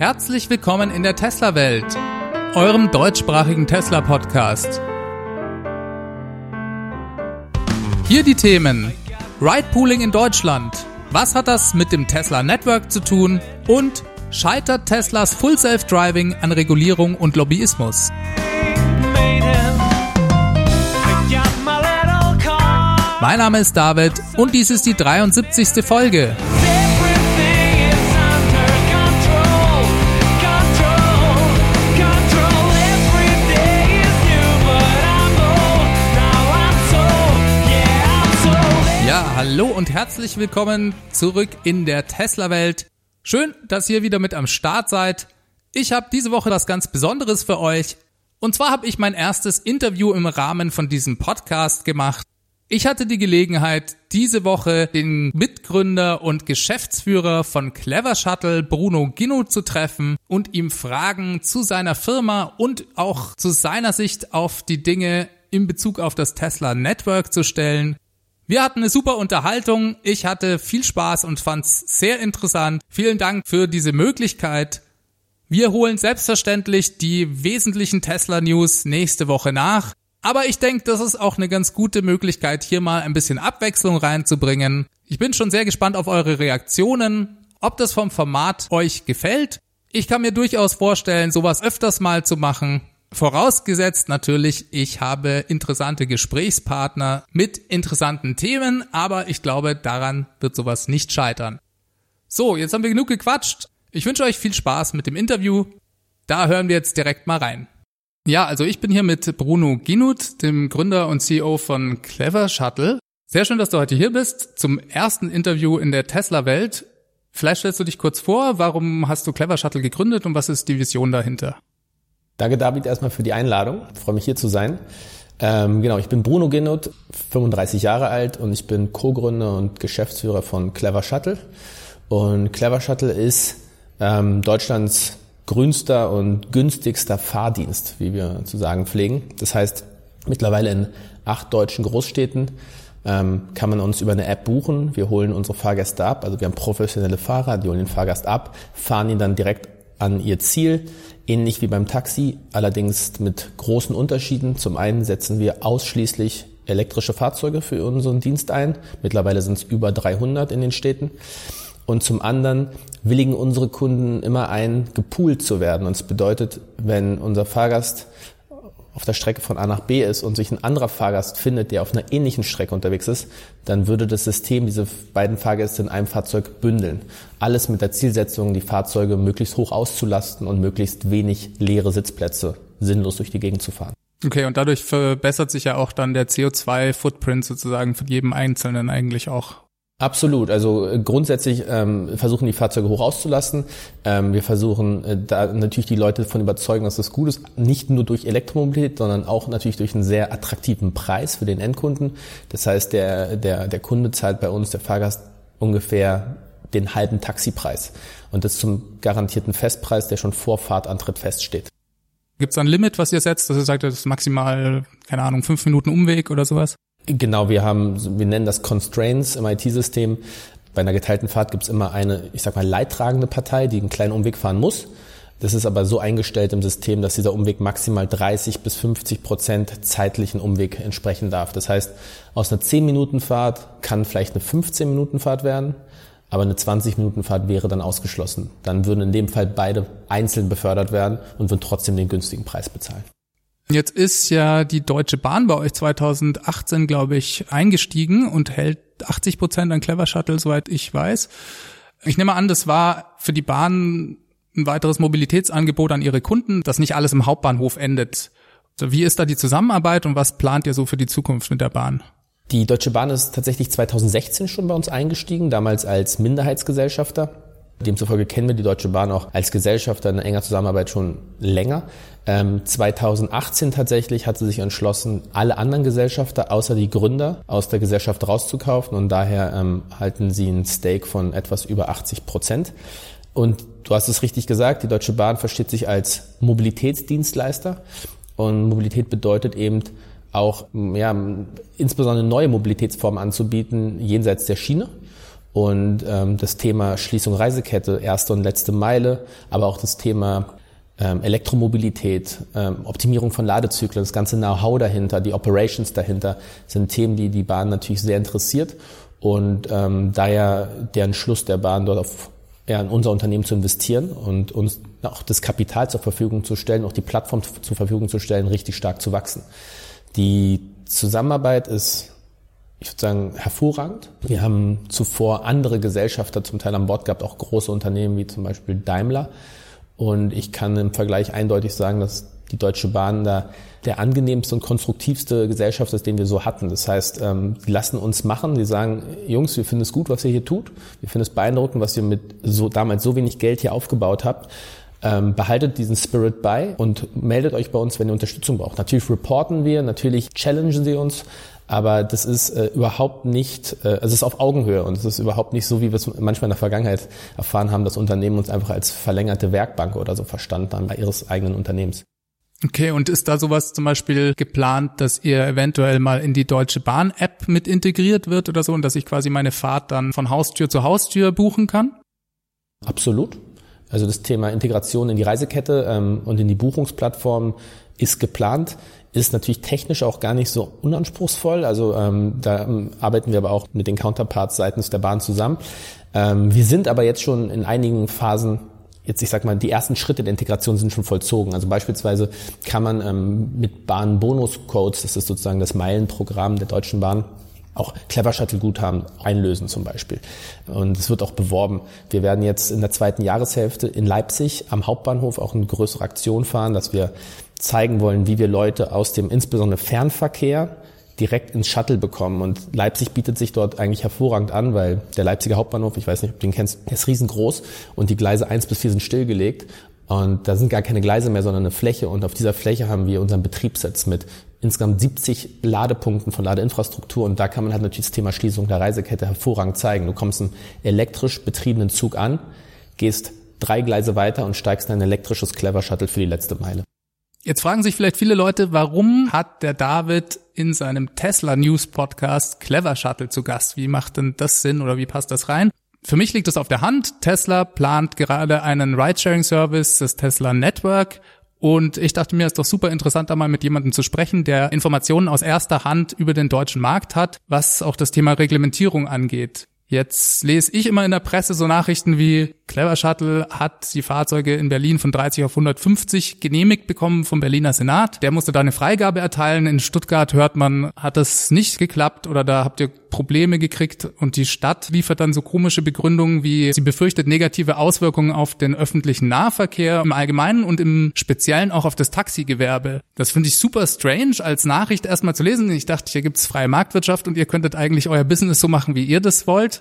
Herzlich willkommen in der Tesla-Welt, eurem deutschsprachigen Tesla-Podcast. Hier die Themen: Ride-Pooling in Deutschland. Was hat das mit dem Tesla Network zu tun? Und scheitert Teslas Full Self-Driving an Regulierung und Lobbyismus? Mein Name ist David und dies ist die 73. Folge. Hallo und herzlich willkommen zurück in der Tesla-Welt. Schön, dass ihr wieder mit am Start seid. Ich habe diese Woche was ganz Besonderes für euch. Und zwar habe ich mein erstes Interview im Rahmen von diesem Podcast gemacht. Ich hatte die Gelegenheit, diese Woche den Mitgründer und Geschäftsführer von Clever Shuttle, Bruno Ginno, zu treffen und ihm Fragen zu seiner Firma und auch zu seiner Sicht auf die Dinge in Bezug auf das Tesla Network zu stellen. Wir hatten eine super Unterhaltung. Ich hatte viel Spaß und fand's sehr interessant. Vielen Dank für diese Möglichkeit. Wir holen selbstverständlich die wesentlichen Tesla News nächste Woche nach. Aber ich denke, das ist auch eine ganz gute Möglichkeit, hier mal ein bisschen Abwechslung reinzubringen. Ich bin schon sehr gespannt auf eure Reaktionen, ob das vom Format euch gefällt. Ich kann mir durchaus vorstellen, sowas öfters mal zu machen. Vorausgesetzt natürlich, ich habe interessante Gesprächspartner mit interessanten Themen, aber ich glaube, daran wird sowas nicht scheitern. So, jetzt haben wir genug gequatscht. Ich wünsche euch viel Spaß mit dem Interview. Da hören wir jetzt direkt mal rein. Ja, also ich bin hier mit Bruno Ginut, dem Gründer und CEO von Clever Shuttle. Sehr schön, dass du heute hier bist zum ersten Interview in der Tesla-Welt. Vielleicht stellst du dich kurz vor, warum hast du Clever Shuttle gegründet und was ist die Vision dahinter? Danke David erstmal für die Einladung. Ich freue mich hier zu sein. Ähm, genau, ich bin Bruno Ginut, 35 Jahre alt und ich bin Co-Gründer und Geschäftsführer von Clever Shuttle. Und Clever Shuttle ist ähm, Deutschlands grünster und günstigster Fahrdienst, wie wir zu sagen pflegen. Das heißt, mittlerweile in acht deutschen Großstädten ähm, kann man uns über eine App buchen. Wir holen unsere Fahrgäste ab. Also wir haben professionelle Fahrer, die holen den Fahrgast ab, fahren ihn dann direkt an ihr Ziel. Ähnlich wie beim Taxi, allerdings mit großen Unterschieden. Zum einen setzen wir ausschließlich elektrische Fahrzeuge für unseren Dienst ein. Mittlerweile sind es über 300 in den Städten. Und zum anderen willigen unsere Kunden immer ein, gepoolt zu werden. Und es bedeutet, wenn unser Fahrgast auf der Strecke von A nach B ist und sich ein anderer Fahrgast findet, der auf einer ähnlichen Strecke unterwegs ist, dann würde das System diese beiden Fahrgäste in einem Fahrzeug bündeln. Alles mit der Zielsetzung, die Fahrzeuge möglichst hoch auszulasten und möglichst wenig leere Sitzplätze sinnlos durch die Gegend zu fahren. Okay, und dadurch verbessert sich ja auch dann der CO2-Footprint sozusagen von jedem Einzelnen eigentlich auch. Absolut. Also äh, grundsätzlich ähm, versuchen die Fahrzeuge hoch auszulassen. Ähm, wir versuchen äh, da natürlich die Leute davon überzeugen, dass das gut ist. Nicht nur durch Elektromobilität, sondern auch natürlich durch einen sehr attraktiven Preis für den Endkunden. Das heißt, der, der, der Kunde zahlt bei uns, der Fahrgast, ungefähr den halben Taxipreis. Und das zum garantierten Festpreis, der schon vor Fahrtantritt feststeht. Gibt es ein Limit, was ihr setzt, dass ihr sagt, das ist maximal, keine Ahnung, fünf Minuten Umweg oder sowas? Genau, wir haben, wir nennen das Constraints im IT-System. Bei einer geteilten Fahrt gibt es immer eine, ich sag mal, leidtragende Partei, die einen kleinen Umweg fahren muss. Das ist aber so eingestellt im System, dass dieser Umweg maximal 30 bis 50 Prozent zeitlichen Umweg entsprechen darf. Das heißt, aus einer 10-Minuten-Fahrt kann vielleicht eine 15-Minuten-Fahrt werden, aber eine 20-Minuten-Fahrt wäre dann ausgeschlossen. Dann würden in dem Fall beide einzeln befördert werden und würden trotzdem den günstigen Preis bezahlen. Jetzt ist ja die Deutsche Bahn bei euch 2018, glaube ich, eingestiegen und hält 80 Prozent an Clever Shuttle, soweit ich weiß. Ich nehme an, das war für die Bahn ein weiteres Mobilitätsangebot an ihre Kunden, dass nicht alles im Hauptbahnhof endet. Also wie ist da die Zusammenarbeit und was plant ihr so für die Zukunft mit der Bahn? Die Deutsche Bahn ist tatsächlich 2016 schon bei uns eingestiegen, damals als Minderheitsgesellschafter. Demzufolge kennen wir die Deutsche Bahn auch als Gesellschafter in enger Zusammenarbeit schon länger. Ähm, 2018 tatsächlich hat sie sich entschlossen, alle anderen Gesellschafter außer die Gründer aus der Gesellschaft rauszukaufen und daher ähm, halten sie ein Stake von etwas über 80 Prozent. Und du hast es richtig gesagt, die Deutsche Bahn versteht sich als Mobilitätsdienstleister und Mobilität bedeutet eben auch ja, insbesondere neue Mobilitätsformen anzubieten jenseits der Schiene. Und ähm, das Thema Schließung Reisekette, erste und letzte Meile, aber auch das Thema ähm, Elektromobilität, ähm, Optimierung von Ladezyklen, das ganze Know-how dahinter, die Operations dahinter, sind Themen, die die Bahn natürlich sehr interessiert. Und ähm, daher der Entschluss der Bahn dort auf ja, in unser Unternehmen zu investieren und uns auch das Kapital zur Verfügung zu stellen, auch die Plattform zur Verfügung zu stellen, richtig stark zu wachsen. Die Zusammenarbeit ist, ich würde sagen, hervorragend. Wir haben zuvor andere Gesellschafter zum Teil an Bord gehabt, auch große Unternehmen wie zum Beispiel Daimler. Und ich kann im Vergleich eindeutig sagen, dass die Deutsche Bahn da der angenehmste und konstruktivste Gesellschaft ist, den wir so hatten. Das heißt, ähm, die lassen uns machen, die sagen, Jungs, wir finden es gut, was ihr hier tut. Wir finden es beeindruckend, was ihr mit so damals so wenig Geld hier aufgebaut habt. Ähm, behaltet diesen Spirit bei und meldet euch bei uns, wenn ihr Unterstützung braucht. Natürlich reporten wir, natürlich challengen sie uns, aber das ist äh, überhaupt nicht, äh, also es ist auf Augenhöhe und es ist überhaupt nicht so, wie wir es manchmal in der Vergangenheit erfahren haben, dass Unternehmen uns einfach als verlängerte Werkbank oder so verstanden haben bei ihres eigenen Unternehmens. Okay, und ist da sowas zum Beispiel geplant, dass ihr eventuell mal in die Deutsche Bahn-App mit integriert wird oder so und dass ich quasi meine Fahrt dann von Haustür zu Haustür buchen kann? Absolut. Also das Thema Integration in die Reisekette ähm, und in die Buchungsplattform ist geplant, ist natürlich technisch auch gar nicht so unanspruchsvoll. Also ähm, da ähm, arbeiten wir aber auch mit den Counterparts seitens der Bahn zusammen. Ähm, wir sind aber jetzt schon in einigen Phasen jetzt, ich sag mal, die ersten Schritte der Integration sind schon vollzogen. Also beispielsweise kann man ähm, mit Bahn-Bonus-Codes, das ist sozusagen das Meilenprogramm der Deutschen Bahn, auch Clever Shuttle Guthaben einlösen zum Beispiel. Und es wird auch beworben. Wir werden jetzt in der zweiten Jahreshälfte in Leipzig am Hauptbahnhof auch eine größere Aktion fahren, dass wir zeigen wollen, wie wir Leute aus dem insbesondere Fernverkehr direkt ins Shuttle bekommen. Und Leipzig bietet sich dort eigentlich hervorragend an, weil der Leipziger Hauptbahnhof, ich weiß nicht, ob du den kennst, ist riesengroß und die Gleise eins bis vier sind stillgelegt. Und da sind gar keine Gleise mehr, sondern eine Fläche. Und auf dieser Fläche haben wir unseren Betriebssitz mit insgesamt 70 Ladepunkten von Ladeinfrastruktur. Und da kann man halt natürlich das Thema Schließung der Reisekette hervorragend zeigen. Du kommst einen elektrisch betriebenen Zug an, gehst drei Gleise weiter und steigst in ein elektrisches Clever Shuttle für die letzte Meile. Jetzt fragen sich vielleicht viele Leute, warum hat der David in seinem Tesla News Podcast Clever Shuttle zu Gast? Wie macht denn das Sinn oder wie passt das rein? Für mich liegt es auf der Hand. Tesla plant gerade einen Ridesharing-Service, das Tesla Network. Und ich dachte mir, es ist doch super interessant, da mal mit jemandem zu sprechen, der Informationen aus erster Hand über den deutschen Markt hat, was auch das Thema Reglementierung angeht. Jetzt lese ich immer in der Presse so Nachrichten wie Clever Shuttle hat die Fahrzeuge in Berlin von 30 auf 150 genehmigt bekommen vom Berliner Senat. Der musste da eine Freigabe erteilen. In Stuttgart hört man, hat das nicht geklappt oder da habt ihr Probleme gekriegt und die Stadt liefert dann so komische Begründungen wie sie befürchtet negative Auswirkungen auf den öffentlichen Nahverkehr im Allgemeinen und im Speziellen auch auf das Taxigewerbe. Das finde ich super strange als Nachricht erstmal zu lesen. Ich dachte, hier gibt's freie Marktwirtschaft und ihr könntet eigentlich euer Business so machen, wie ihr das wollt.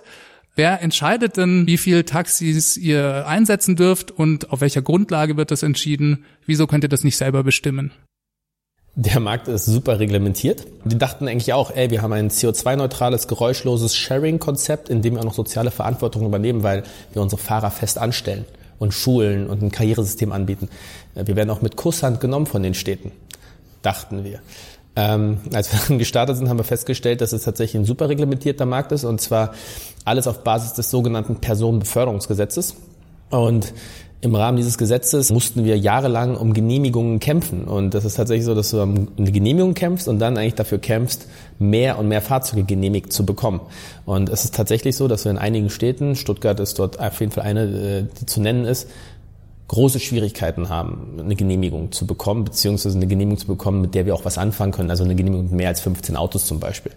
Wer entscheidet denn, wie viel Taxis ihr einsetzen dürft und auf welcher Grundlage wird das entschieden? Wieso könnt ihr das nicht selber bestimmen? Der Markt ist super reglementiert. Die dachten eigentlich auch, ey, wir haben ein CO2-neutrales, geräuschloses Sharing-Konzept, in dem wir auch noch soziale Verantwortung übernehmen, weil wir unsere Fahrer fest anstellen und schulen und ein Karrieresystem anbieten. Wir werden auch mit Kusshand genommen von den Städten, dachten wir. Ähm, als wir gestartet sind, haben wir festgestellt, dass es tatsächlich ein super reglementierter Markt ist und zwar alles auf Basis des sogenannten Personenbeförderungsgesetzes. Und im Rahmen dieses Gesetzes mussten wir jahrelang um Genehmigungen kämpfen. Und das ist tatsächlich so, dass du um eine Genehmigung kämpfst und dann eigentlich dafür kämpfst, mehr und mehr Fahrzeuge genehmigt zu bekommen. Und es ist tatsächlich so, dass wir in einigen Städten, Stuttgart ist dort auf jeden Fall eine, äh, die zu nennen ist, große Schwierigkeiten haben, eine Genehmigung zu bekommen, beziehungsweise eine Genehmigung zu bekommen, mit der wir auch was anfangen können, also eine Genehmigung mit mehr als 15 Autos zum Beispiel.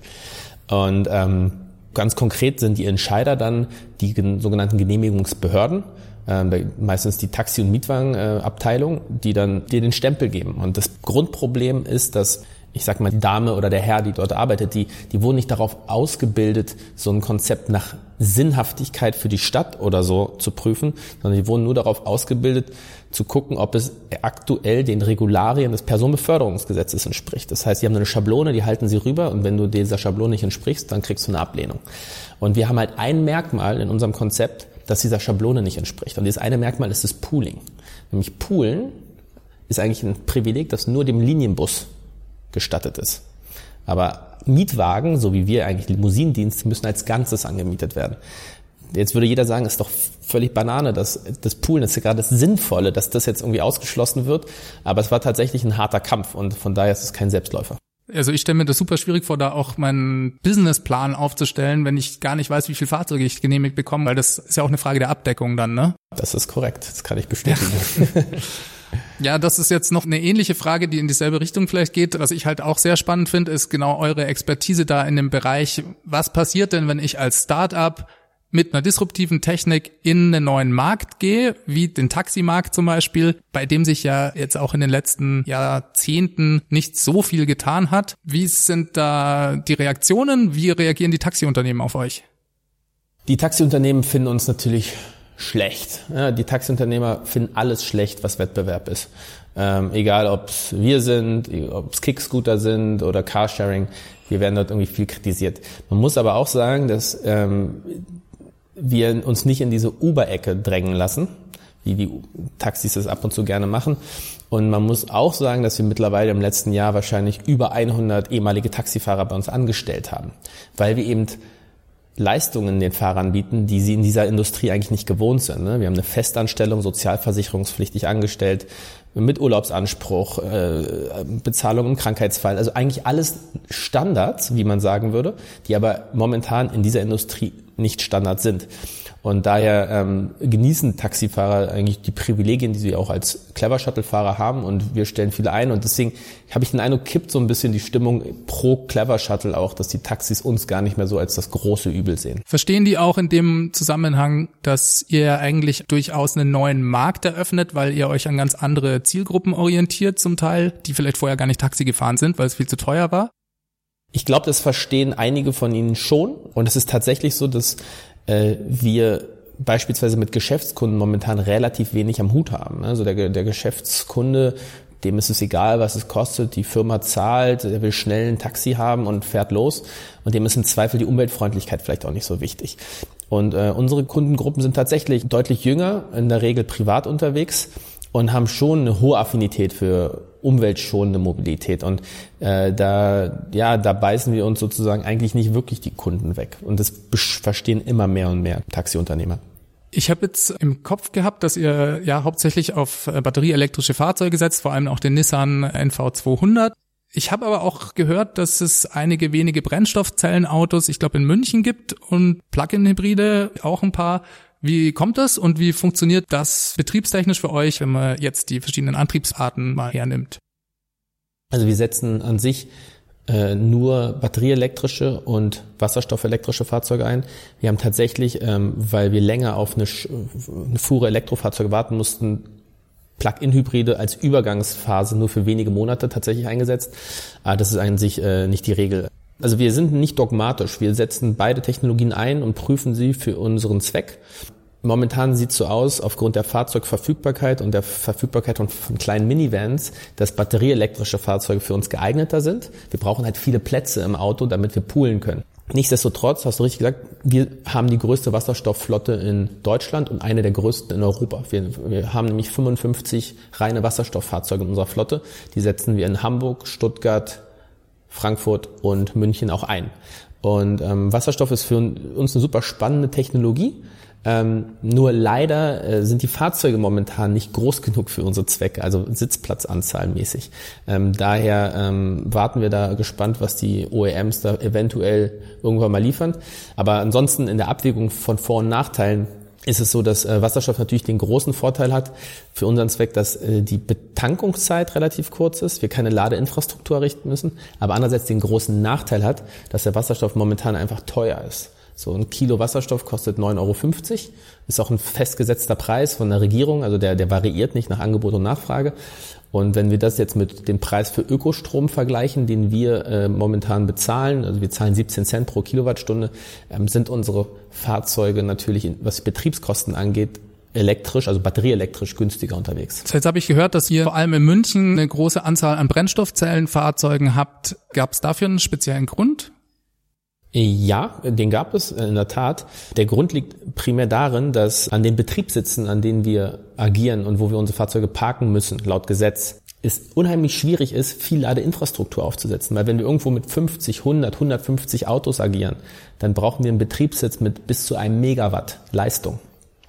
Und ähm, ganz konkret sind die Entscheider dann die sogenannten Genehmigungsbehörden, äh, meistens die Taxi- und Mietwagenabteilung, die dann dir den Stempel geben. Und das Grundproblem ist, dass ich sag mal, die Dame oder der Herr, die dort arbeitet, die, die wurden nicht darauf ausgebildet, so ein Konzept nach Sinnhaftigkeit für die Stadt oder so zu prüfen, sondern die wurden nur darauf ausgebildet, zu gucken, ob es aktuell den Regularien des Personenbeförderungsgesetzes entspricht. Das heißt, sie haben eine Schablone, die halten sie rüber und wenn du dieser Schablone nicht entsprichst, dann kriegst du eine Ablehnung. Und wir haben halt ein Merkmal in unserem Konzept, das dieser Schablone nicht entspricht. Und dieses eine Merkmal ist das Pooling. Nämlich Poolen ist eigentlich ein Privileg, das nur dem Linienbus gestattet ist. Aber Mietwagen, so wie wir eigentlich Limousinendienst, müssen als Ganzes angemietet werden. Jetzt würde jeder sagen, ist doch völlig Banane, dass das Poolen ist ja gerade das Sinnvolle, dass das jetzt irgendwie ausgeschlossen wird. Aber es war tatsächlich ein harter Kampf und von daher ist es kein Selbstläufer. Also ich stelle mir das super schwierig vor, da auch meinen Businessplan aufzustellen, wenn ich gar nicht weiß, wie viel Fahrzeuge ich genehmigt bekomme, weil das ist ja auch eine Frage der Abdeckung dann, ne? Das ist korrekt, das kann ich bestätigen. Ja, das ist jetzt noch eine ähnliche Frage, die in dieselbe Richtung vielleicht geht. Was ich halt auch sehr spannend finde, ist genau eure Expertise da in dem Bereich. Was passiert denn, wenn ich als Startup mit einer disruptiven Technik in einen neuen Markt gehe, wie den Taximarkt zum Beispiel, bei dem sich ja jetzt auch in den letzten Jahrzehnten nicht so viel getan hat. Wie sind da die Reaktionen? Wie reagieren die Taxiunternehmen auf euch? Die Taxiunternehmen finden uns natürlich schlecht. Ja, die Taxiunternehmer finden alles schlecht, was Wettbewerb ist. Ähm, egal, ob es wir sind, ob es Kickscooter sind oder Carsharing, wir werden dort irgendwie viel kritisiert. Man muss aber auch sagen, dass ähm, wir uns nicht in diese Uber-Ecke drängen lassen, wie die Taxis das ab und zu gerne machen. Und man muss auch sagen, dass wir mittlerweile im letzten Jahr wahrscheinlich über 100 ehemalige Taxifahrer bei uns angestellt haben, weil wir eben Leistungen den Fahrern bieten, die sie in dieser Industrie eigentlich nicht gewohnt sind. Ne? Wir haben eine Festanstellung, sozialversicherungspflichtig angestellt, mit Urlaubsanspruch, äh, Bezahlung im Krankheitsfall. Also eigentlich alles Standards, wie man sagen würde, die aber momentan in dieser Industrie nicht Standard sind. Und daher ähm, genießen Taxifahrer eigentlich die Privilegien, die sie auch als Clever Shuttle-Fahrer haben. Und wir stellen viele ein. Und deswegen habe ich den Eindruck, kippt so ein bisschen die Stimmung pro Clever Shuttle auch, dass die Taxis uns gar nicht mehr so als das große Übel sehen. Verstehen die auch in dem Zusammenhang, dass ihr eigentlich durchaus einen neuen Markt eröffnet, weil ihr euch an ganz andere Zielgruppen orientiert zum Teil, die vielleicht vorher gar nicht Taxi gefahren sind, weil es viel zu teuer war? Ich glaube, das verstehen einige von ihnen schon. Und es ist tatsächlich so, dass äh, wir beispielsweise mit Geschäftskunden momentan relativ wenig am Hut haben. Also der, der Geschäftskunde, dem ist es egal, was es kostet, die Firma zahlt, er will schnell ein Taxi haben und fährt los und dem ist im Zweifel die Umweltfreundlichkeit vielleicht auch nicht so wichtig. Und äh, unsere Kundengruppen sind tatsächlich deutlich jünger, in der Regel privat unterwegs und haben schon eine hohe Affinität für umweltschonende Mobilität. Und äh, da, ja, da beißen wir uns sozusagen eigentlich nicht wirklich die Kunden weg. Und das verstehen immer mehr und mehr Taxiunternehmer. Ich habe jetzt im Kopf gehabt, dass ihr ja hauptsächlich auf äh, batterieelektrische Fahrzeuge setzt, vor allem auch den Nissan NV200. Ich habe aber auch gehört, dass es einige wenige Brennstoffzellenautos, ich glaube in München gibt und Plug-in-Hybride auch ein paar. Wie kommt das und wie funktioniert das betriebstechnisch für euch, wenn man jetzt die verschiedenen Antriebsarten mal hernimmt? Also wir setzen an sich äh, nur batterieelektrische und wasserstoffelektrische Fahrzeuge ein. Wir haben tatsächlich, ähm, weil wir länger auf eine, eine Fuhre Elektrofahrzeuge warten mussten, Plug-in-Hybride als Übergangsphase nur für wenige Monate tatsächlich eingesetzt. Aber das ist an sich äh, nicht die Regel. Also wir sind nicht dogmatisch. Wir setzen beide Technologien ein und prüfen sie für unseren Zweck. Momentan sieht es so aus, aufgrund der Fahrzeugverfügbarkeit und der Verfügbarkeit von, von, kleinen Minivans, dass batterieelektrische Fahrzeuge für uns geeigneter sind. Wir brauchen halt viele Plätze im Auto, damit wir poolen können. Nichtsdestotrotz, hast du richtig gesagt, wir haben die größte Wasserstoffflotte in Deutschland und eine der größten in Europa. Wir, wir haben nämlich 55 reine Wasserstofffahrzeuge in unserer Flotte. Die setzen wir in Hamburg, Stuttgart, Frankfurt und München auch ein. Und ähm, Wasserstoff ist für uns eine super spannende Technologie. Ähm, nur leider äh, sind die Fahrzeuge momentan nicht groß genug für unsere Zwecke, also Sitzplatzanzahl mäßig. Ähm, daher ähm, warten wir da gespannt, was die OEMs da eventuell irgendwann mal liefern. Aber ansonsten in der Abwägung von Vor- und Nachteilen ist es so, dass äh, Wasserstoff natürlich den großen Vorteil hat für unseren Zweck, dass äh, die Betankungszeit relativ kurz ist, wir keine Ladeinfrastruktur errichten müssen, aber andererseits den großen Nachteil hat, dass der Wasserstoff momentan einfach teuer ist. So ein Kilo Wasserstoff kostet 9,50 Euro, ist auch ein festgesetzter Preis von der Regierung, also der, der variiert nicht nach Angebot und Nachfrage. Und wenn wir das jetzt mit dem Preis für Ökostrom vergleichen, den wir äh, momentan bezahlen, also wir zahlen 17 Cent pro Kilowattstunde, ähm, sind unsere Fahrzeuge natürlich, was Betriebskosten angeht, elektrisch, also batterieelektrisch günstiger unterwegs. Jetzt habe ich gehört, dass ihr vor allem in München eine große Anzahl an Brennstoffzellenfahrzeugen habt. Gab es dafür einen speziellen Grund? Ja, den gab es in der Tat. Der Grund liegt primär darin, dass an den Betriebssitzen, an denen wir agieren und wo wir unsere Fahrzeuge parken müssen, laut Gesetz, es unheimlich schwierig ist, viel Ladeinfrastruktur aufzusetzen. Weil wenn wir irgendwo mit 50, 100, 150 Autos agieren, dann brauchen wir einen Betriebssitz mit bis zu einem Megawatt Leistung.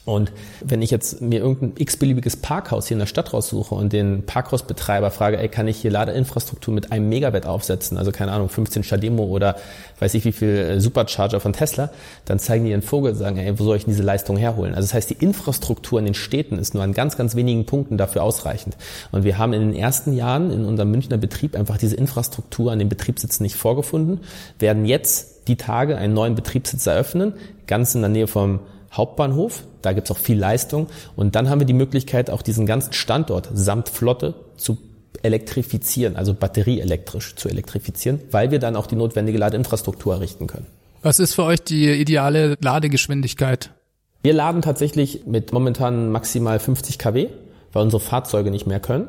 Und wenn ich jetzt mir irgendein x-beliebiges Parkhaus hier in der Stadt raussuche und den Parkhausbetreiber frage, ey, kann ich hier Ladeinfrastruktur mit einem Megawatt aufsetzen, also keine Ahnung, 15 Stademo oder weiß ich wie viel äh, Supercharger von Tesla, dann zeigen die ihren Vogel und sagen, ey, wo soll ich diese Leistung herholen? Also das heißt, die Infrastruktur in den Städten ist nur an ganz, ganz wenigen Punkten dafür ausreichend. Und wir haben in den ersten Jahren in unserem Münchner Betrieb einfach diese Infrastruktur an den Betriebssitzen nicht vorgefunden, werden jetzt die Tage einen neuen Betriebssitz eröffnen, ganz in der Nähe vom Hauptbahnhof. Da gibt's auch viel Leistung. Und dann haben wir die Möglichkeit, auch diesen ganzen Standort samt Flotte zu elektrifizieren, also batterieelektrisch zu elektrifizieren, weil wir dann auch die notwendige Ladeinfrastruktur errichten können. Was ist für euch die ideale Ladegeschwindigkeit? Wir laden tatsächlich mit momentan maximal 50 kW, weil unsere Fahrzeuge nicht mehr können.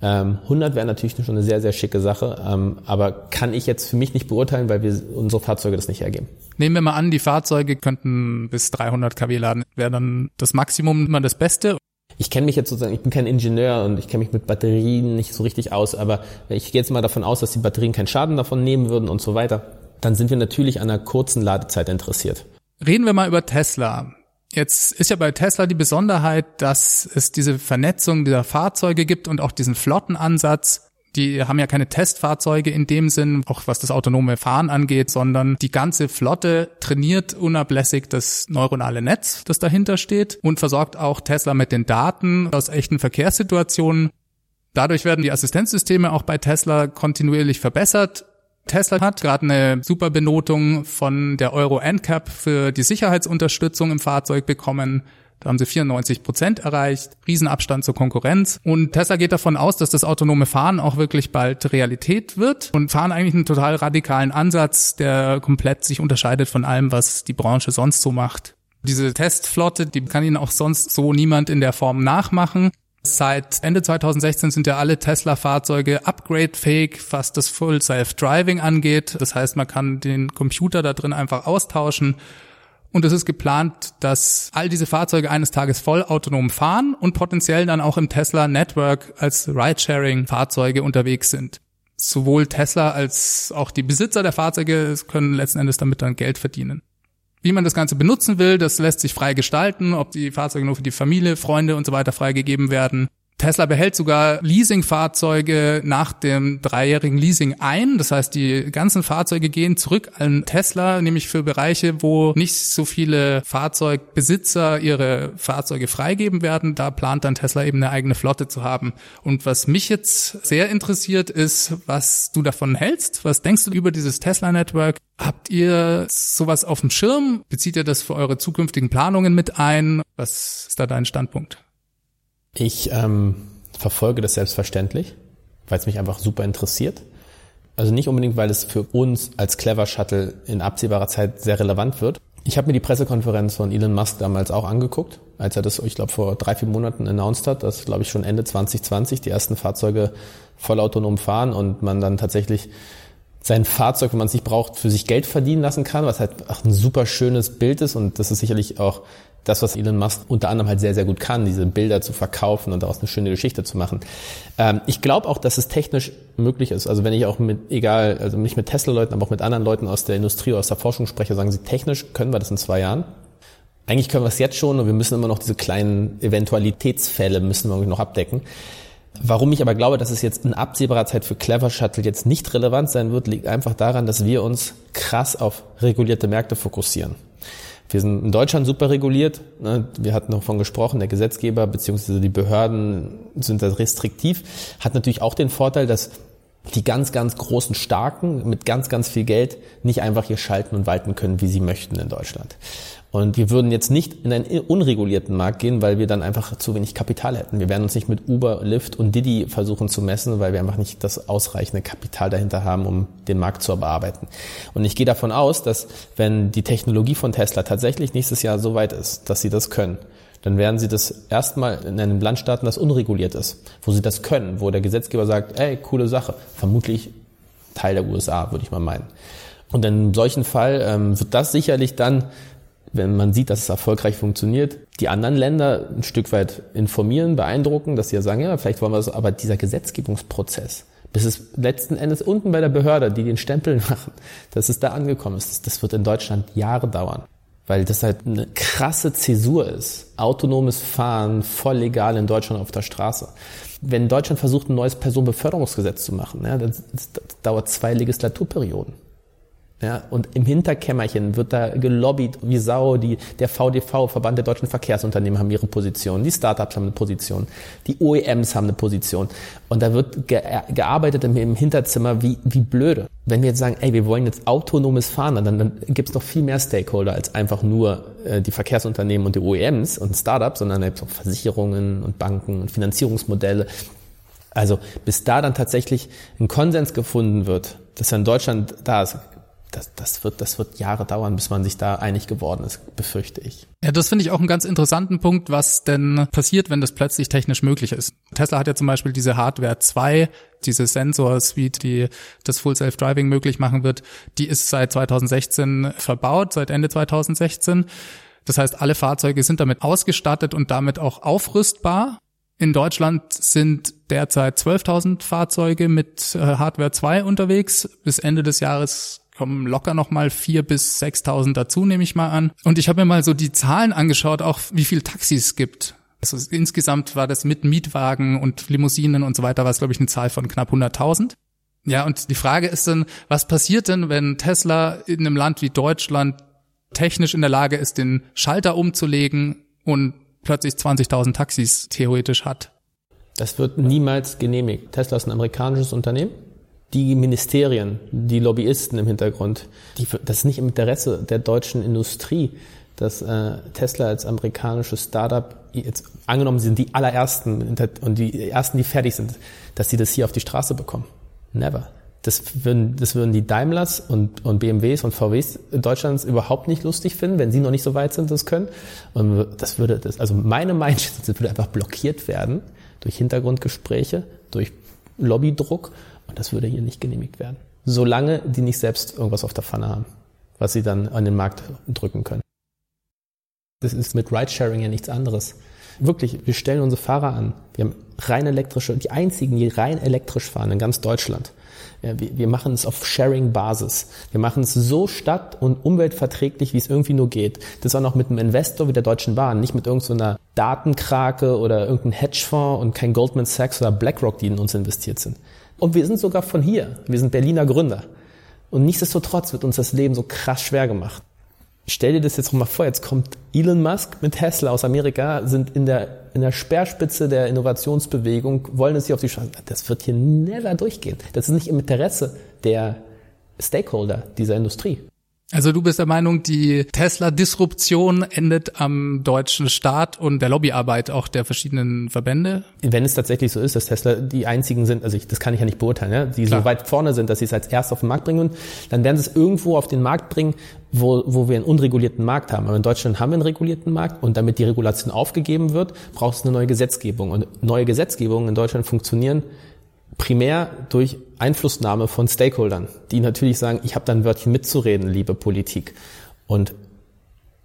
100 ähm, wäre natürlich schon eine sehr, sehr schicke Sache, ähm, aber kann ich jetzt für mich nicht beurteilen, weil wir unsere Fahrzeuge das nicht hergeben. Nehmen wir mal an, die Fahrzeuge könnten bis 300 kW laden. Wäre dann das Maximum immer das Beste? Ich kenne mich jetzt sozusagen, ich bin kein Ingenieur und ich kenne mich mit Batterien nicht so richtig aus, aber ich gehe jetzt mal davon aus, dass die Batterien keinen Schaden davon nehmen würden und so weiter. Dann sind wir natürlich an einer kurzen Ladezeit interessiert. Reden wir mal über Tesla. Jetzt ist ja bei Tesla die Besonderheit, dass es diese Vernetzung dieser Fahrzeuge gibt und auch diesen Flottenansatz. Die haben ja keine Testfahrzeuge in dem Sinn, auch was das autonome Fahren angeht, sondern die ganze Flotte trainiert unablässig das neuronale Netz, das dahinter steht und versorgt auch Tesla mit den Daten aus echten Verkehrssituationen. Dadurch werden die Assistenzsysteme auch bei Tesla kontinuierlich verbessert Tesla hat gerade eine super Benotung von der Euro NCAP für die Sicherheitsunterstützung im Fahrzeug bekommen. Da haben sie 94 Prozent erreicht, Riesenabstand zur Konkurrenz. Und Tesla geht davon aus, dass das autonome Fahren auch wirklich bald Realität wird und fahren eigentlich einen total radikalen Ansatz, der komplett sich unterscheidet von allem, was die Branche sonst so macht. Diese Testflotte, die kann Ihnen auch sonst so niemand in der Form nachmachen. Seit Ende 2016 sind ja alle Tesla-Fahrzeuge upgrade-fähig, was das Full Self-Driving angeht. Das heißt, man kann den Computer da drin einfach austauschen. Und es ist geplant, dass all diese Fahrzeuge eines Tages voll autonom fahren und potenziell dann auch im Tesla Network als Ridesharing-Fahrzeuge unterwegs sind. Sowohl Tesla als auch die Besitzer der Fahrzeuge können letzten Endes damit dann Geld verdienen. Wie man das Ganze benutzen will, das lässt sich frei gestalten, ob die Fahrzeuge nur für die Familie, Freunde und so weiter freigegeben werden. Tesla behält sogar Leasingfahrzeuge nach dem dreijährigen Leasing ein. Das heißt, die ganzen Fahrzeuge gehen zurück an Tesla, nämlich für Bereiche, wo nicht so viele Fahrzeugbesitzer ihre Fahrzeuge freigeben werden. Da plant dann Tesla eben eine eigene Flotte zu haben. Und was mich jetzt sehr interessiert ist, was du davon hältst. Was denkst du über dieses Tesla-Network? Habt ihr sowas auf dem Schirm? Bezieht ihr das für eure zukünftigen Planungen mit ein? Was ist da dein Standpunkt? Ich ähm, verfolge das selbstverständlich, weil es mich einfach super interessiert. Also nicht unbedingt, weil es für uns als Clever Shuttle in absehbarer Zeit sehr relevant wird. Ich habe mir die Pressekonferenz von Elon Musk damals auch angeguckt, als er das, ich glaube, vor drei, vier Monaten announced hat, dass, glaube ich, schon Ende 2020 die ersten Fahrzeuge vollautonom fahren und man dann tatsächlich sein Fahrzeug, wenn man es nicht braucht, für sich Geld verdienen lassen kann, was halt ein super schönes Bild ist und das ist sicherlich auch das, was Elon Musk unter anderem halt sehr, sehr gut kann, diese Bilder zu verkaufen und daraus eine schöne Geschichte zu machen. Ähm, ich glaube auch, dass es technisch möglich ist. Also wenn ich auch mit, egal, also nicht mit Tesla-Leuten, aber auch mit anderen Leuten aus der Industrie oder aus der Forschung spreche, sagen sie, technisch können wir das in zwei Jahren. Eigentlich können wir es jetzt schon und wir müssen immer noch diese kleinen Eventualitätsfälle müssen wir noch abdecken. Warum ich aber glaube, dass es jetzt in absehbarer Zeit für Clever Shuttle jetzt nicht relevant sein wird, liegt einfach daran, dass wir uns krass auf regulierte Märkte fokussieren. Wir sind in Deutschland super reguliert. Ne? Wir hatten davon gesprochen, der Gesetzgeber bzw. die Behörden sind da restriktiv. Hat natürlich auch den Vorteil, dass die ganz, ganz großen Starken mit ganz, ganz viel Geld nicht einfach hier schalten und walten können, wie sie möchten in Deutschland. Und wir würden jetzt nicht in einen unregulierten Markt gehen, weil wir dann einfach zu wenig Kapital hätten. Wir werden uns nicht mit Uber, Lyft und Didi versuchen zu messen, weil wir einfach nicht das ausreichende Kapital dahinter haben, um den Markt zu bearbeiten. Und ich gehe davon aus, dass wenn die Technologie von Tesla tatsächlich nächstes Jahr so weit ist, dass sie das können, dann werden sie das erstmal in einem Land starten, das unreguliert ist, wo sie das können, wo der Gesetzgeber sagt, ey, coole Sache, vermutlich Teil der USA, würde ich mal meinen. Und in solchen Fall ähm, wird das sicherlich dann wenn man sieht, dass es erfolgreich funktioniert, die anderen Länder ein Stück weit informieren, beeindrucken, dass sie ja sagen, ja, vielleicht wollen wir das, aber dieser Gesetzgebungsprozess, bis es letzten Endes unten bei der Behörde, die den Stempel machen, dass es da angekommen ist, das wird in Deutschland Jahre dauern. Weil das halt eine krasse Zäsur ist. Autonomes Fahren voll legal in Deutschland auf der Straße. Wenn Deutschland versucht, ein neues Personenbeförderungsgesetz zu machen, ja, das, das dauert zwei Legislaturperioden. Ja, und im Hinterkämmerchen wird da gelobbyt wie Sau. Die, der VDV, Verband der deutschen Verkehrsunternehmen, haben ihre Position. Die Startups haben eine Position. Die OEMs haben eine Position. Und da wird ge gearbeitet im, im, Hinterzimmer wie, wie blöde. Wenn wir jetzt sagen, ey, wir wollen jetzt autonomes Fahren, dann, dann gibt es noch viel mehr Stakeholder als einfach nur äh, die Verkehrsunternehmen und die OEMs und Startups, sondern es auch Versicherungen und Banken und Finanzierungsmodelle. Also bis da dann tatsächlich ein Konsens gefunden wird, dass in Deutschland da ist, das, das, wird, das wird Jahre dauern, bis man sich da einig geworden ist, befürchte ich. Ja, das finde ich auch einen ganz interessanten Punkt, was denn passiert, wenn das plötzlich technisch möglich ist. Tesla hat ja zum Beispiel diese Hardware 2, diese Sensor-Suite, die das Full Self-Driving möglich machen wird, die ist seit 2016 verbaut, seit Ende 2016. Das heißt, alle Fahrzeuge sind damit ausgestattet und damit auch aufrüstbar. In Deutschland sind derzeit 12.000 Fahrzeuge mit äh, Hardware 2 unterwegs. Bis Ende des Jahres kommen locker noch mal vier bis 6.000 dazu, nehme ich mal an. Und ich habe mir mal so die Zahlen angeschaut, auch wie viel Taxis es gibt. Also insgesamt war das mit Mietwagen und Limousinen und so weiter, war es glaube ich eine Zahl von knapp 100.000. Ja, und die Frage ist dann, was passiert denn, wenn Tesla in einem Land wie Deutschland technisch in der Lage ist, den Schalter umzulegen und plötzlich 20.000 Taxis theoretisch hat? Das wird niemals genehmigt. Tesla ist ein amerikanisches Unternehmen die Ministerien, die Lobbyisten im Hintergrund, die, das ist nicht im Interesse der deutschen Industrie, dass äh, Tesla als amerikanisches Startup jetzt angenommen sind die allerersten und die ersten, die fertig sind, dass sie das hier auf die Straße bekommen. Never. Das würden, das würden die Daimlers und, und BMWs und VWs Deutschlands überhaupt nicht lustig finden, wenn sie noch nicht so weit sind, das können. Und das würde das, also meine Meinung würde einfach blockiert werden durch Hintergrundgespräche, durch Lobbydruck das würde hier nicht genehmigt werden. Solange die nicht selbst irgendwas auf der Pfanne haben, was sie dann an den Markt drücken können. Das ist mit Ridesharing ja nichts anderes. Wirklich, wir stellen unsere Fahrer an. Wir haben rein elektrische, die einzigen, die rein elektrisch fahren in ganz Deutschland. Wir, machen es auf Sharing-Basis. Wir machen es so stadt- und umweltverträglich, wie es irgendwie nur geht. Das auch noch mit einem Investor wie der Deutschen Bahn, nicht mit irgendeiner Datenkrake oder irgendeinem Hedgefonds und kein Goldman Sachs oder BlackRock, die in uns investiert sind. Und wir sind sogar von hier. Wir sind Berliner Gründer. Und nichtsdestotrotz wird uns das Leben so krass schwer gemacht. Stell dir das jetzt mal vor, jetzt kommt Elon Musk mit Tesla aus Amerika, sind in der, in der Speerspitze der Innovationsbewegung, wollen es hier auf die Straße. Das wird hier never durchgehen. Das ist nicht im Interesse der Stakeholder dieser Industrie. Also du bist der Meinung, die Tesla-Disruption endet am deutschen Staat und der Lobbyarbeit auch der verschiedenen Verbände? Wenn es tatsächlich so ist, dass Tesla die einzigen sind, also ich, das kann ich ja nicht beurteilen, ja, die Klar. so weit vorne sind, dass sie es als erst auf den Markt bringen, dann werden sie es irgendwo auf den Markt bringen, wo, wo wir einen unregulierten Markt haben. Aber in Deutschland haben wir einen regulierten Markt und damit die Regulation aufgegeben wird, braucht es eine neue Gesetzgebung. Und neue Gesetzgebungen in Deutschland funktionieren primär durch Einflussnahme von Stakeholdern, die natürlich sagen, ich habe da ein Wörtchen mitzureden, liebe Politik. Und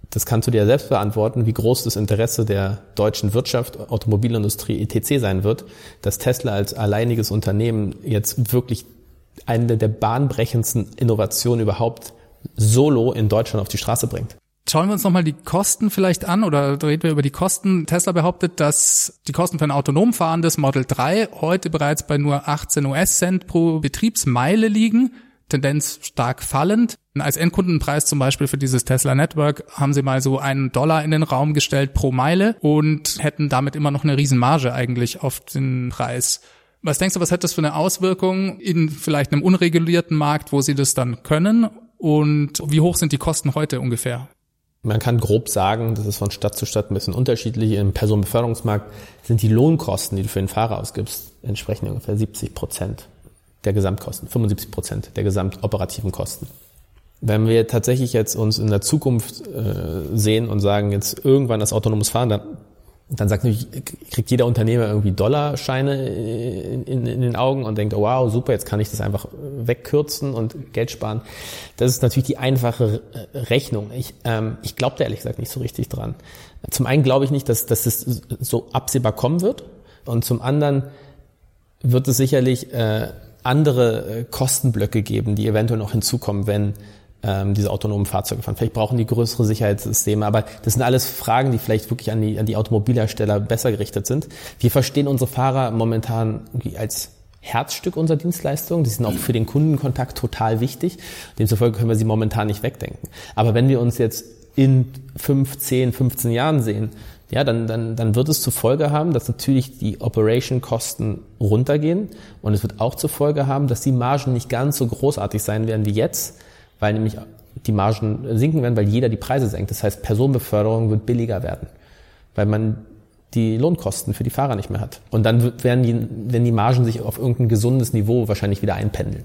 das kannst du dir selbst beantworten, wie groß das Interesse der deutschen Wirtschaft, Automobilindustrie, etc. sein wird, dass Tesla als alleiniges Unternehmen jetzt wirklich eine der bahnbrechendsten Innovationen überhaupt solo in Deutschland auf die Straße bringt. Schauen wir uns nochmal die Kosten vielleicht an oder reden wir über die Kosten. Tesla behauptet, dass die Kosten für ein autonom fahrendes Model 3 heute bereits bei nur 18 US-Cent pro Betriebsmeile liegen. Tendenz stark fallend. Als Endkundenpreis zum Beispiel für dieses Tesla Network haben sie mal so einen Dollar in den Raum gestellt pro Meile und hätten damit immer noch eine Riesenmarge eigentlich auf den Preis. Was denkst du, was hat das für eine Auswirkung in vielleicht einem unregulierten Markt, wo sie das dann können? Und wie hoch sind die Kosten heute ungefähr? Man kann grob sagen, das ist von Stadt zu Stadt ein bisschen unterschiedlich. Im Personenbeförderungsmarkt sind die Lohnkosten, die du für den Fahrer ausgibst, entsprechend ungefähr 70 Prozent der Gesamtkosten, 75 Prozent der gesamtoperativen Kosten. Wenn wir tatsächlich jetzt uns in der Zukunft äh, sehen und sagen, jetzt irgendwann das autonomes Fahren, dann dann sagt natürlich, kriegt jeder Unternehmer irgendwie Dollarscheine in, in, in, den Augen und denkt, oh wow, super, jetzt kann ich das einfach wegkürzen und Geld sparen. Das ist natürlich die einfache Rechnung. Ich, ähm, ich glaube da ehrlich gesagt nicht so richtig dran. Zum einen glaube ich nicht, dass, dass das so absehbar kommen wird. Und zum anderen wird es sicherlich äh, andere äh, Kostenblöcke geben, die eventuell noch hinzukommen, wenn ähm, diese autonomen Fahrzeuge fahren. Vielleicht brauchen die größere Sicherheitssysteme, aber das sind alles Fragen, die vielleicht wirklich an die, an die Automobilhersteller besser gerichtet sind. Wir verstehen unsere Fahrer momentan als Herzstück unserer Dienstleistung. Die sind auch für den Kundenkontakt total wichtig. Demzufolge können wir sie momentan nicht wegdenken. Aber wenn wir uns jetzt in 5, 10, 15 Jahren sehen, ja, dann, dann, dann wird es zur Folge haben, dass natürlich die Operation-Kosten runtergehen und es wird auch zur Folge haben, dass die Margen nicht ganz so großartig sein werden wie jetzt, weil nämlich die Margen sinken werden, weil jeder die Preise senkt. Das heißt, Personenbeförderung wird billiger werden, weil man die Lohnkosten für die Fahrer nicht mehr hat. Und dann werden die, werden die Margen sich auf irgendein gesundes Niveau wahrscheinlich wieder einpendeln.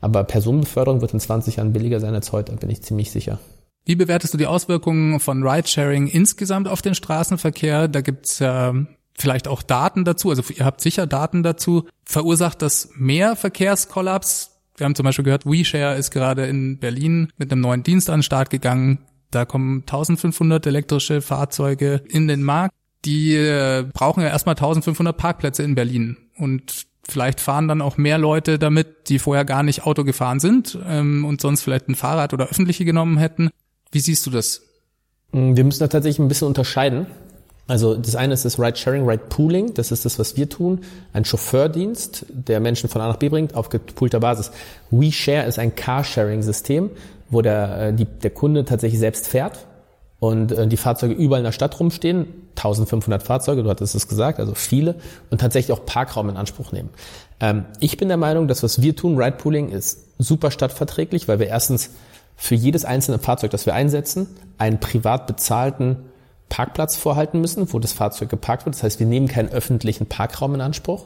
Aber Personenbeförderung wird in 20 Jahren billiger sein als heute, bin ich ziemlich sicher. Wie bewertest du die Auswirkungen von Ridesharing insgesamt auf den Straßenverkehr? Da gibt's ja vielleicht auch Daten dazu, also ihr habt sicher Daten dazu. Verursacht das mehr Verkehrskollaps? Wir haben zum Beispiel gehört, WeShare ist gerade in Berlin mit einem neuen Dienst an den Start gegangen. Da kommen 1500 elektrische Fahrzeuge in den Markt. Die äh, brauchen ja erstmal 1500 Parkplätze in Berlin. Und vielleicht fahren dann auch mehr Leute damit, die vorher gar nicht Auto gefahren sind ähm, und sonst vielleicht ein Fahrrad oder öffentliche genommen hätten. Wie siehst du das? Wir müssen da tatsächlich ein bisschen unterscheiden. Also das eine ist das Ride-Sharing, Ride-Pooling. Das ist das, was wir tun. Ein Chauffeurdienst, der Menschen von A nach B bringt, auf gepoolter Basis. WeShare ist ein Car-Sharing-System, wo der, äh, die, der Kunde tatsächlich selbst fährt und äh, die Fahrzeuge überall in der Stadt rumstehen. 1500 Fahrzeuge, du hattest es gesagt, also viele. Und tatsächlich auch Parkraum in Anspruch nehmen. Ähm, ich bin der Meinung, dass was wir tun, Ride-Pooling, ist super stadtverträglich, weil wir erstens für jedes einzelne Fahrzeug, das wir einsetzen, einen privat bezahlten Parkplatz vorhalten müssen, wo das Fahrzeug geparkt wird. Das heißt, wir nehmen keinen öffentlichen Parkraum in Anspruch.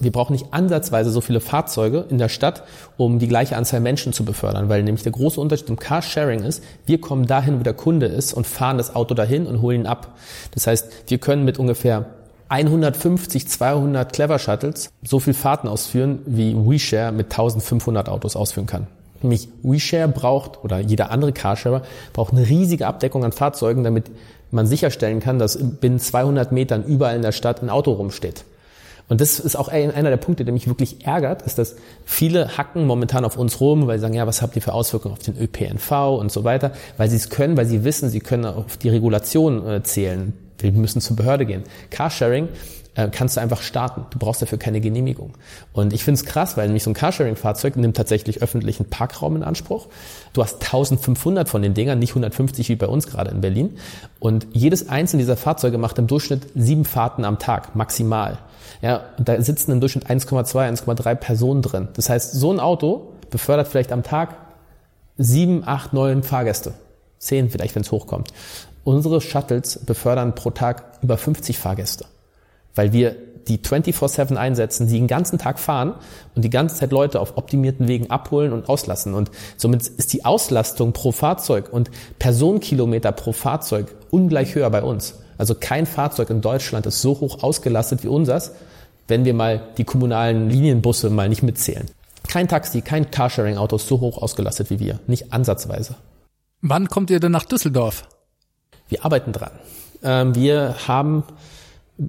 Wir brauchen nicht ansatzweise so viele Fahrzeuge in der Stadt, um die gleiche Anzahl Menschen zu befördern, weil nämlich der große Unterschied zum Carsharing ist, wir kommen dahin, wo der Kunde ist und fahren das Auto dahin und holen ihn ab. Das heißt, wir können mit ungefähr 150, 200 Clever Shuttles so viel Fahrten ausführen, wie WeShare mit 1500 Autos ausführen kann. Nämlich WeShare braucht oder jeder andere Carsharer braucht eine riesige Abdeckung an Fahrzeugen, damit man sicherstellen kann, dass binnen 200 Metern überall in der Stadt ein Auto rumsteht. Und das ist auch einer der Punkte, der mich wirklich ärgert, ist, dass viele hacken momentan auf uns rum, weil sie sagen, ja, was habt ihr für Auswirkungen auf den ÖPNV und so weiter, weil sie es können, weil sie wissen, sie können auf die Regulation äh, zählen. Wir müssen zur Behörde gehen. Carsharing äh, kannst du einfach starten. Du brauchst dafür keine Genehmigung. Und ich finde es krass, weil nämlich so ein Carsharing-Fahrzeug nimmt tatsächlich öffentlichen Parkraum in Anspruch. Du hast 1500 von den Dingern, nicht 150 wie bei uns gerade in Berlin. Und jedes einzelne dieser Fahrzeuge macht im Durchschnitt sieben Fahrten am Tag, maximal. Ja, und da sitzen im Durchschnitt 1,2, 1,3 Personen drin. Das heißt, so ein Auto befördert vielleicht am Tag sieben, acht, neun Fahrgäste. Zehn vielleicht, wenn es hochkommt. Unsere Shuttles befördern pro Tag über 50 Fahrgäste weil wir die 24-7 einsetzen, die den ganzen Tag fahren und die ganze Zeit Leute auf optimierten Wegen abholen und auslassen. Und somit ist die Auslastung pro Fahrzeug und Personenkilometer pro Fahrzeug ungleich höher bei uns. Also kein Fahrzeug in Deutschland ist so hoch ausgelastet wie unseres, wenn wir mal die kommunalen Linienbusse mal nicht mitzählen. Kein Taxi, kein Carsharing-Auto ist so hoch ausgelastet wie wir. Nicht ansatzweise. Wann kommt ihr denn nach Düsseldorf? Wir arbeiten dran. Ähm, wir haben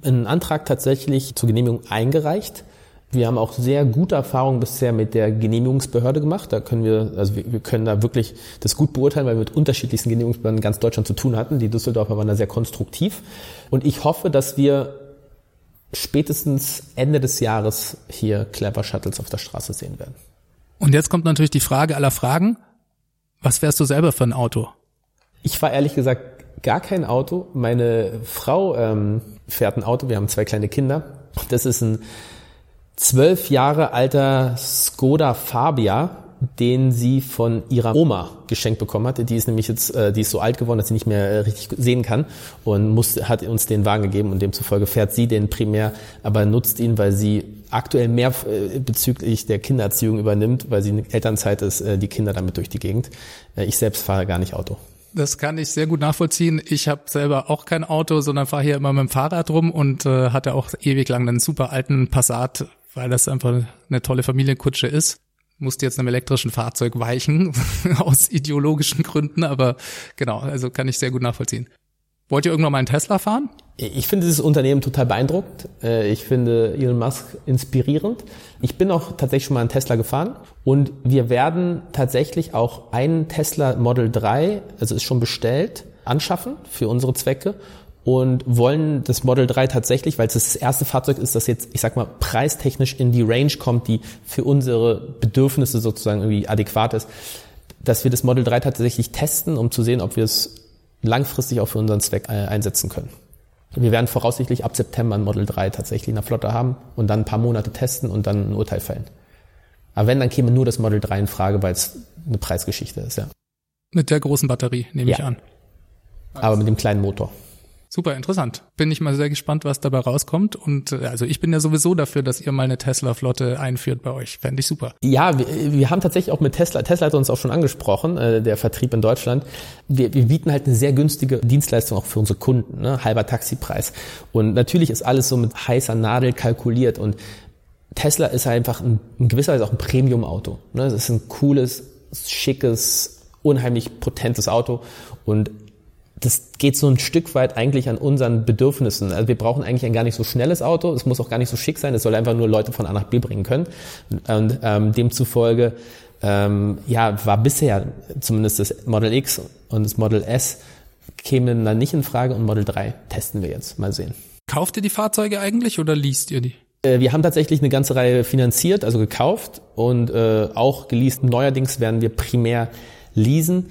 einen Antrag tatsächlich zur Genehmigung eingereicht. Wir haben auch sehr gute Erfahrungen bisher mit der Genehmigungsbehörde gemacht. Da können wir, also wir, wir können da wirklich das gut beurteilen, weil wir mit unterschiedlichsten Genehmigungsbehörden in ganz Deutschland zu tun hatten. Die Düsseldorfer waren da sehr konstruktiv. Und ich hoffe, dass wir spätestens Ende des Jahres hier Clever Shuttles auf der Straße sehen werden. Und jetzt kommt natürlich die Frage aller Fragen. Was wärst du selber für ein Auto? Ich war ehrlich gesagt gar kein Auto. Meine Frau ähm, fährt ein Auto. Wir haben zwei kleine Kinder. Das ist ein zwölf Jahre alter Skoda Fabia, den sie von ihrer Oma geschenkt bekommen hat. Die ist nämlich jetzt, äh, die ist so alt geworden, dass sie nicht mehr äh, richtig sehen kann und muss, hat uns den Wagen gegeben und demzufolge fährt sie den primär, aber nutzt ihn, weil sie aktuell mehr äh, bezüglich der Kindererziehung übernimmt, weil sie in Elternzeit ist, die Kinder damit durch die Gegend. Ich selbst fahre gar nicht Auto. Das kann ich sehr gut nachvollziehen. Ich habe selber auch kein Auto, sondern fahre hier immer mit dem Fahrrad rum und äh, hatte auch ewig lang einen super alten Passat, weil das einfach eine tolle Familienkutsche ist. Musste jetzt einem elektrischen Fahrzeug weichen, aus ideologischen Gründen, aber genau, also kann ich sehr gut nachvollziehen. Wollt ihr irgendwann mal einen Tesla fahren? Ich finde dieses Unternehmen total beeindruckt. Äh, ich finde Elon Musk inspirierend. Ich bin auch tatsächlich schon mal einen Tesla gefahren und wir werden tatsächlich auch einen Tesla Model 3, also ist schon bestellt, anschaffen für unsere Zwecke und wollen das Model 3 tatsächlich, weil es das erste Fahrzeug ist, das jetzt, ich sag mal, preistechnisch in die Range kommt, die für unsere Bedürfnisse sozusagen irgendwie adäquat ist, dass wir das Model 3 tatsächlich testen, um zu sehen, ob wir es langfristig auch für unseren Zweck äh, einsetzen können. Wir werden voraussichtlich ab September ein Model 3 tatsächlich in der Flotte haben und dann ein paar Monate testen und dann ein Urteil fällen. Aber wenn, dann käme nur das Model 3 in Frage, weil es eine Preisgeschichte ist, ja. Mit der großen Batterie, nehme ja. ich an. Aber mit dem kleinen Motor. Super interessant. Bin ich mal sehr gespannt, was dabei rauskommt. Und äh, also ich bin ja sowieso dafür, dass ihr mal eine Tesla-Flotte einführt bei euch. Fände ich super. Ja, wir, wir haben tatsächlich auch mit Tesla, Tesla hat uns auch schon angesprochen, äh, der Vertrieb in Deutschland. Wir, wir bieten halt eine sehr günstige Dienstleistung auch für unsere Kunden, ne? halber Taxipreis. Und natürlich ist alles so mit heißer Nadel kalkuliert und Tesla ist einfach ein, in gewisser Weise auch ein Premium-Auto. Ne? Das ist ein cooles, schickes, unheimlich potentes Auto und das geht so ein Stück weit eigentlich an unseren Bedürfnissen. Also wir brauchen eigentlich ein gar nicht so schnelles Auto. Es muss auch gar nicht so schick sein. Es soll einfach nur Leute von A nach B bringen können. Und ähm, demzufolge ähm, ja, war bisher zumindest das Model X und das Model S kämen dann nicht in Frage und Model 3 testen wir jetzt. Mal sehen. Kauft ihr die Fahrzeuge eigentlich oder liest ihr die? Äh, wir haben tatsächlich eine ganze Reihe finanziert, also gekauft und äh, auch geleast. Neuerdings werden wir primär leasen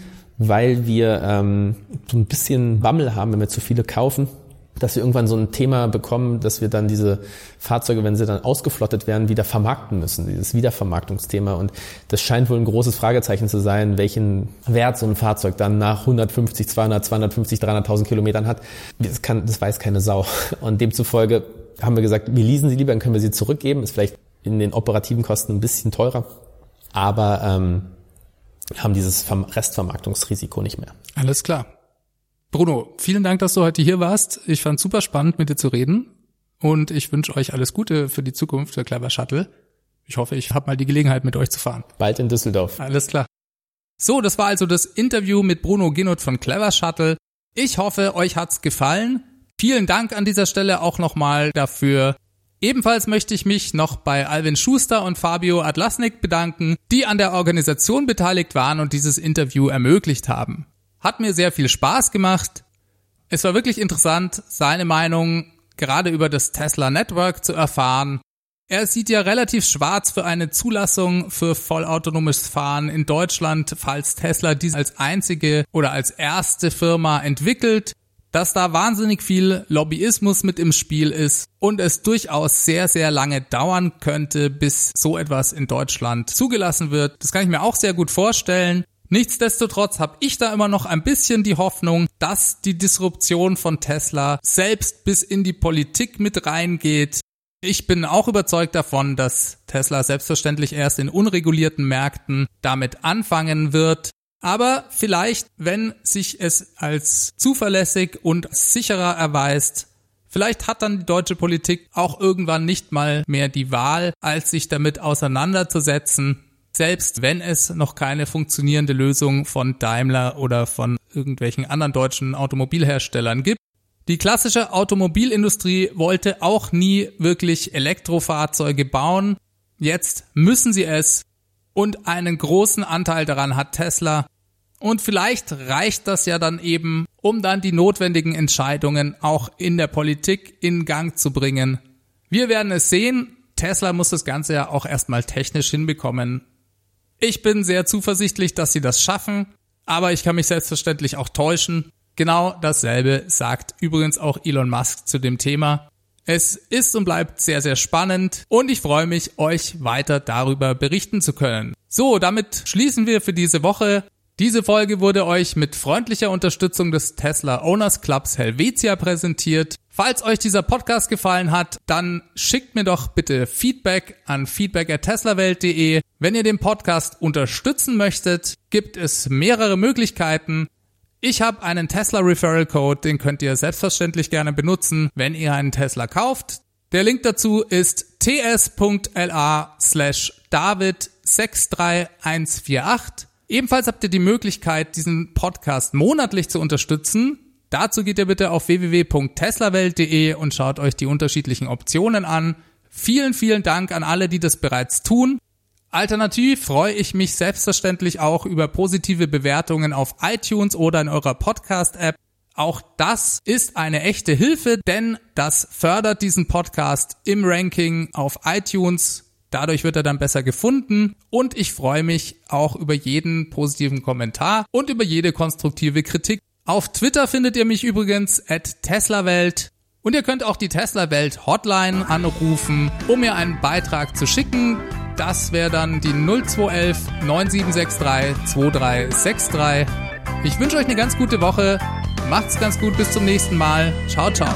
weil wir ähm, so ein bisschen Bammel haben, wenn wir zu viele kaufen, dass wir irgendwann so ein Thema bekommen, dass wir dann diese Fahrzeuge, wenn sie dann ausgeflottet werden, wieder vermarkten müssen, dieses Wiedervermarktungsthema. Und das scheint wohl ein großes Fragezeichen zu sein, welchen Wert so ein Fahrzeug dann nach 150, 200, 250, 300.000 Kilometern hat. Das, kann, das weiß keine Sau. Und demzufolge haben wir gesagt, wir leasen sie lieber, dann können wir sie zurückgeben. Ist vielleicht in den operativen Kosten ein bisschen teurer. Aber ähm, haben dieses Restvermarktungsrisiko nicht mehr. Alles klar. Bruno, vielen Dank, dass du heute hier warst. Ich fand super spannend, mit dir zu reden. Und ich wünsche euch alles Gute für die Zukunft der Clever Shuttle. Ich hoffe, ich habe mal die Gelegenheit, mit euch zu fahren. Bald in Düsseldorf. Alles klar. So, das war also das Interview mit Bruno Ginnut von Clever Shuttle. Ich hoffe, euch hat's gefallen. Vielen Dank an dieser Stelle auch nochmal dafür, Ebenfalls möchte ich mich noch bei Alvin Schuster und Fabio Adlasnik bedanken, die an der Organisation beteiligt waren und dieses Interview ermöglicht haben. Hat mir sehr viel Spaß gemacht. Es war wirklich interessant, seine Meinung gerade über das Tesla Network zu erfahren. Er sieht ja relativ schwarz für eine Zulassung für vollautonomes Fahren in Deutschland, falls Tesla dies als einzige oder als erste Firma entwickelt dass da wahnsinnig viel Lobbyismus mit im Spiel ist und es durchaus sehr, sehr lange dauern könnte, bis so etwas in Deutschland zugelassen wird. Das kann ich mir auch sehr gut vorstellen. Nichtsdestotrotz habe ich da immer noch ein bisschen die Hoffnung, dass die Disruption von Tesla selbst bis in die Politik mit reingeht. Ich bin auch überzeugt davon, dass Tesla selbstverständlich erst in unregulierten Märkten damit anfangen wird. Aber vielleicht, wenn sich es als zuverlässig und sicherer erweist, vielleicht hat dann die deutsche Politik auch irgendwann nicht mal mehr die Wahl, als sich damit auseinanderzusetzen, selbst wenn es noch keine funktionierende Lösung von Daimler oder von irgendwelchen anderen deutschen Automobilherstellern gibt. Die klassische Automobilindustrie wollte auch nie wirklich Elektrofahrzeuge bauen. Jetzt müssen sie es und einen großen Anteil daran hat Tesla. Und vielleicht reicht das ja dann eben, um dann die notwendigen Entscheidungen auch in der Politik in Gang zu bringen. Wir werden es sehen. Tesla muss das Ganze ja auch erstmal technisch hinbekommen. Ich bin sehr zuversichtlich, dass sie das schaffen, aber ich kann mich selbstverständlich auch täuschen. Genau dasselbe sagt übrigens auch Elon Musk zu dem Thema. Es ist und bleibt sehr, sehr spannend und ich freue mich, euch weiter darüber berichten zu können. So, damit schließen wir für diese Woche. Diese Folge wurde euch mit freundlicher Unterstützung des Tesla Owners Clubs Helvetia präsentiert. Falls euch dieser Podcast gefallen hat, dann schickt mir doch bitte Feedback an feedback@teslawelt.de. Wenn ihr den Podcast unterstützen möchtet, gibt es mehrere Möglichkeiten. Ich habe einen Tesla Referral Code, den könnt ihr selbstverständlich gerne benutzen, wenn ihr einen Tesla kauft. Der Link dazu ist ts.la slash david63148. Ebenfalls habt ihr die Möglichkeit, diesen Podcast monatlich zu unterstützen. Dazu geht ihr bitte auf www.teslawelt.de und schaut euch die unterschiedlichen Optionen an. Vielen, vielen Dank an alle, die das bereits tun. Alternativ freue ich mich selbstverständlich auch über positive Bewertungen auf iTunes oder in eurer Podcast-App. Auch das ist eine echte Hilfe, denn das fördert diesen Podcast im Ranking auf iTunes. Dadurch wird er dann besser gefunden und ich freue mich auch über jeden positiven Kommentar und über jede konstruktive Kritik. Auf Twitter findet ihr mich übrigens at TeslaWelt und ihr könnt auch die Tesla Welt Hotline anrufen, um mir einen Beitrag zu schicken. Das wäre dann die 0211 9763 2363. Ich wünsche euch eine ganz gute Woche. Macht's ganz gut, bis zum nächsten Mal. Ciao, ciao.